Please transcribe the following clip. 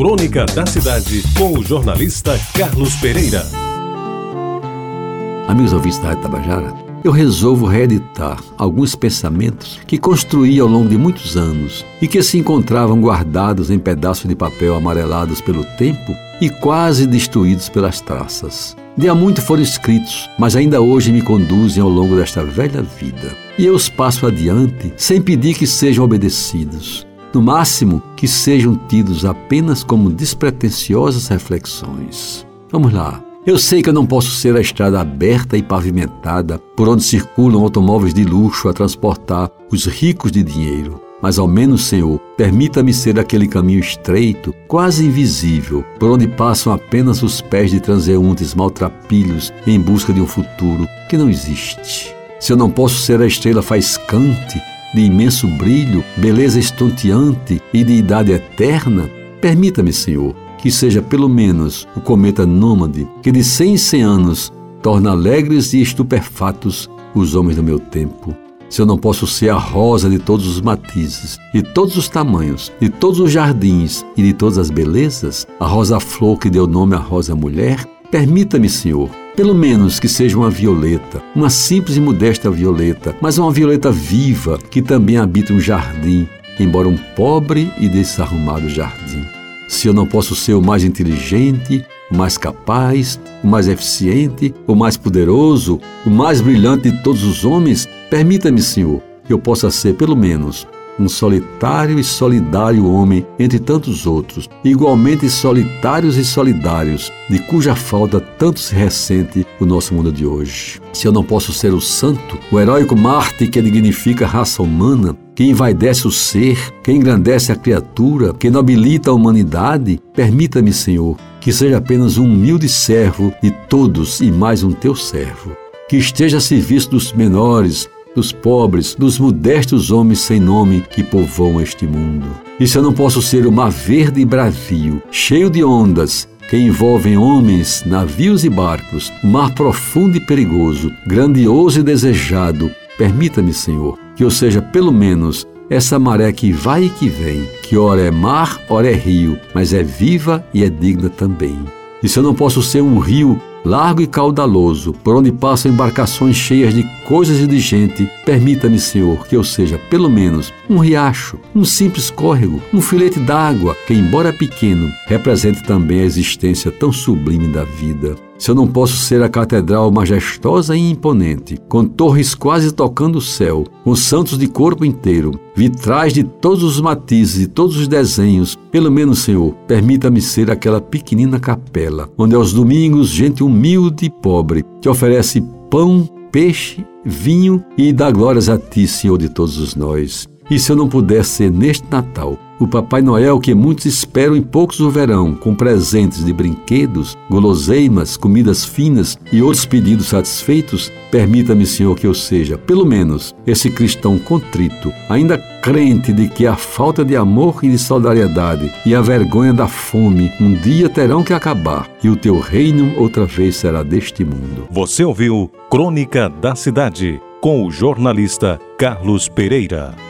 Crônica da Cidade, com o jornalista Carlos Pereira. Amigos ouvintes da Rádio Tabajara, eu resolvo reeditar alguns pensamentos que construí ao longo de muitos anos e que se encontravam guardados em pedaços de papel amarelados pelo tempo e quase destruídos pelas traças. De há muito foram escritos, mas ainda hoje me conduzem ao longo desta velha vida. E eu os passo adiante sem pedir que sejam obedecidos. No máximo, que sejam tidos apenas como despretensiosas reflexões. Vamos lá. Eu sei que eu não posso ser a estrada aberta e pavimentada por onde circulam automóveis de luxo a transportar os ricos de dinheiro. Mas ao menos, Senhor, permita-me ser aquele caminho estreito, quase invisível, por onde passam apenas os pés de transeuntes maltrapilhos em busca de um futuro que não existe. Se eu não posso ser a estrela faiscante, de imenso brilho, beleza estonteante e de idade eterna, permita-me, Senhor, que seja pelo menos o cometa nômade que de cem em cem anos torna alegres e estupefatos os homens do meu tempo. Se eu não posso ser a rosa de todos os matizes, de todos os tamanhos, de todos os jardins e de todas as belezas, a rosa-flor que deu nome à rosa-mulher, permita-me, Senhor, pelo menos que seja uma violeta, uma simples e modesta violeta, mas uma violeta viva que também habita um jardim, embora um pobre e desarrumado jardim. Se eu não posso ser o mais inteligente, o mais capaz, o mais eficiente, o mais poderoso, o mais brilhante de todos os homens, permita-me, Senhor, que eu possa ser, pelo menos, um solitário e solidário homem entre tantos outros, igualmente solitários e solidários, de cuja falta tanto se ressente o nosso mundo de hoje. Se eu não posso ser o santo, o heróico Marte que dignifica a raça humana, que envaidece o ser, que engrandece a criatura, que nobilita a humanidade, permita-me, Senhor, que seja apenas um humilde servo de todos e mais um teu servo. Que esteja a serviço dos menores, dos pobres, dos modestos homens sem nome que povoam este mundo. E se eu não posso ser o mar verde e bravio, cheio de ondas, que envolvem homens, navios e barcos, um mar profundo e perigoso, grandioso e desejado, permita-me, Senhor, que eu seja pelo menos essa maré que vai e que vem, que ora é mar, ora é rio, mas é viva e é digna também. E se eu não posso ser um rio largo e caudaloso, por onde passam embarcações cheias de coisas e de gente, permita-me, Senhor, que eu seja, pelo menos, um riacho, um simples córrego, um filete d'água, que, embora pequeno, represente também a existência tão sublime da vida. Se eu não posso ser a catedral majestosa e imponente, com torres quase tocando o céu, com santos de corpo inteiro, vitrais de todos os matizes e todos os desenhos, pelo menos, Senhor, permita-me ser aquela pequenina capela, onde aos domingos gente humilde e pobre te oferece pão, peixe, vinho e dá glórias a ti, Senhor de todos os nós. E se eu não puder ser neste Natal o Papai Noel que muitos esperam em poucos o verão, com presentes de brinquedos, guloseimas, comidas finas e outros pedidos satisfeitos, permita-me, Senhor, que eu seja, pelo menos, esse cristão contrito, ainda crente de que a falta de amor e de solidariedade e a vergonha da fome um dia terão que acabar e o teu reino outra vez será deste mundo. Você ouviu Crônica da Cidade com o jornalista Carlos Pereira.